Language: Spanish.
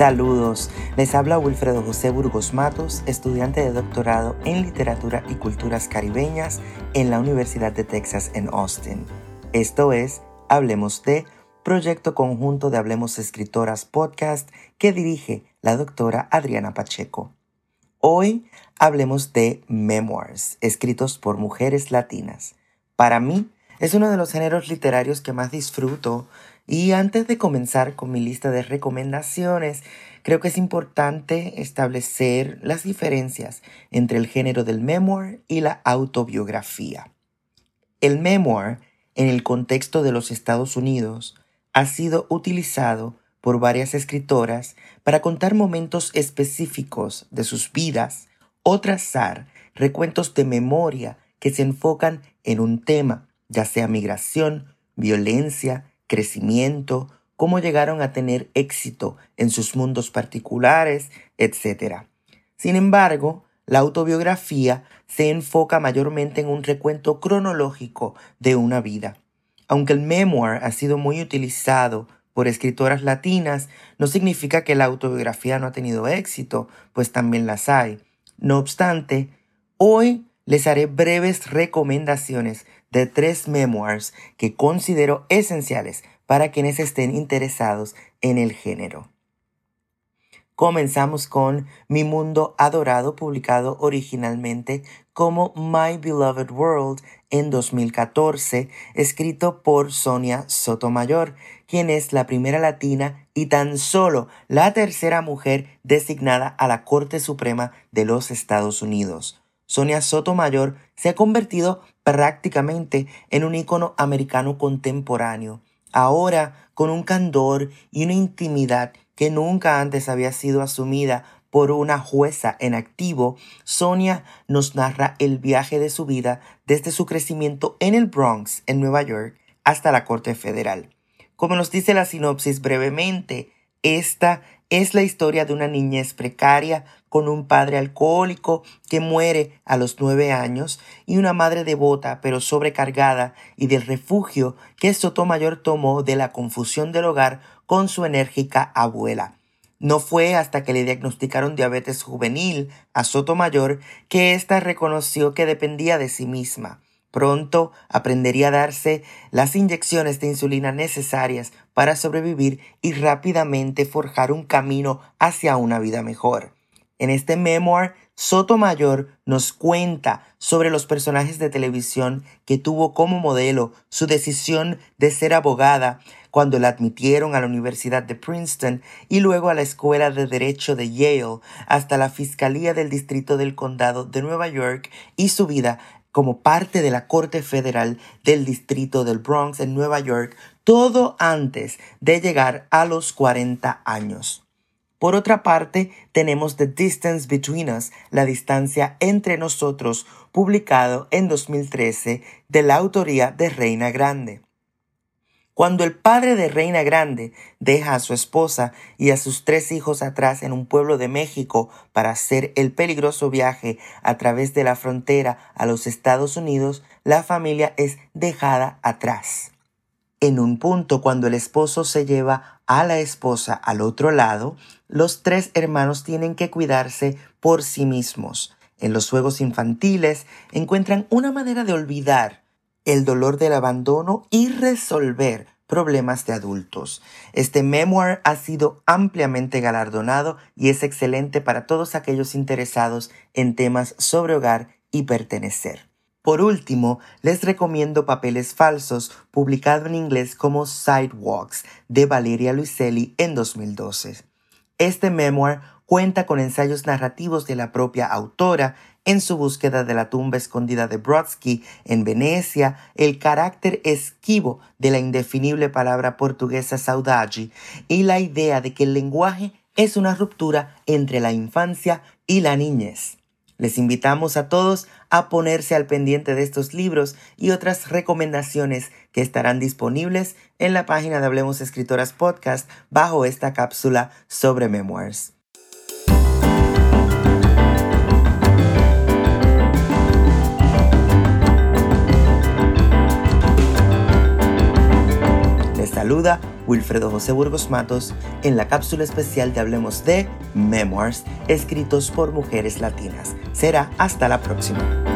Saludos, les habla Wilfredo José Burgos Matos, estudiante de doctorado en Literatura y Culturas Caribeñas en la Universidad de Texas en Austin. Esto es Hablemos de, proyecto conjunto de Hablemos Escritoras Podcast que dirige la doctora Adriana Pacheco. Hoy hablemos de memoirs, escritos por mujeres latinas. Para mí, es uno de los géneros literarios que más disfruto y antes de comenzar con mi lista de recomendaciones, creo que es importante establecer las diferencias entre el género del memoir y la autobiografía. El memoir, en el contexto de los Estados Unidos, ha sido utilizado por varias escritoras para contar momentos específicos de sus vidas o trazar recuentos de memoria que se enfocan en un tema, ya sea migración, violencia, crecimiento, cómo llegaron a tener éxito en sus mundos particulares, etc. Sin embargo, la autobiografía se enfoca mayormente en un recuento cronológico de una vida. Aunque el memoir ha sido muy utilizado por escritoras latinas, no significa que la autobiografía no ha tenido éxito, pues también las hay. No obstante, hoy les haré breves recomendaciones de tres memoirs que considero esenciales para quienes estén interesados en el género. Comenzamos con Mi Mundo Adorado, publicado originalmente como My Beloved World en 2014, escrito por Sonia Sotomayor, quien es la primera latina y tan solo la tercera mujer designada a la Corte Suprema de los Estados Unidos. Sonia Sotomayor se ha convertido prácticamente en un icono americano contemporáneo, ahora con un candor y una intimidad que nunca antes había sido asumida por una jueza en activo, Sonia nos narra el viaje de su vida desde su crecimiento en el Bronx, en Nueva York, hasta la Corte Federal. Como nos dice la sinopsis brevemente, esta es la historia de una niñez precaria con un padre alcohólico que muere a los nueve años y una madre devota pero sobrecargada y del refugio que Sotomayor tomó de la confusión del hogar con su enérgica abuela. No fue hasta que le diagnosticaron diabetes juvenil a Sotomayor que ésta reconoció que dependía de sí misma. Pronto aprendería a darse las inyecciones de insulina necesarias para sobrevivir y rápidamente forjar un camino hacia una vida mejor. En este memoir, Sotomayor nos cuenta sobre los personajes de televisión que tuvo como modelo su decisión de ser abogada cuando la admitieron a la Universidad de Princeton y luego a la Escuela de Derecho de Yale hasta la Fiscalía del Distrito del Condado de Nueva York y su vida como parte de la Corte Federal del Distrito del Bronx en Nueva York, todo antes de llegar a los 40 años. Por otra parte, tenemos The Distance Between Us, la distancia entre nosotros, publicado en 2013 de la autoría de Reina Grande. Cuando el padre de Reina Grande deja a su esposa y a sus tres hijos atrás en un pueblo de México para hacer el peligroso viaje a través de la frontera a los Estados Unidos, la familia es dejada atrás. En un punto, cuando el esposo se lleva a la esposa al otro lado, los tres hermanos tienen que cuidarse por sí mismos. En los juegos infantiles encuentran una manera de olvidar el dolor del abandono y resolver problemas de adultos. Este memoir ha sido ampliamente galardonado y es excelente para todos aquellos interesados en temas sobre hogar y pertenecer. Por último, les recomiendo Papeles Falsos, publicado en inglés como Sidewalks, de Valeria Luiselli en 2012. Este memoir cuenta con ensayos narrativos de la propia autora en su búsqueda de la tumba escondida de Brodsky en Venecia, el carácter esquivo de la indefinible palabra portuguesa saudade y la idea de que el lenguaje es una ruptura entre la infancia y la niñez. Les invitamos a todos a ponerse al pendiente de estos libros y otras recomendaciones que estarán disponibles en la página de Hablemos Escritoras Podcast bajo esta cápsula sobre memoirs. Saluda Wilfredo José Burgos Matos en la cápsula especial de Hablemos de Memoirs escritos por mujeres latinas. Será hasta la próxima.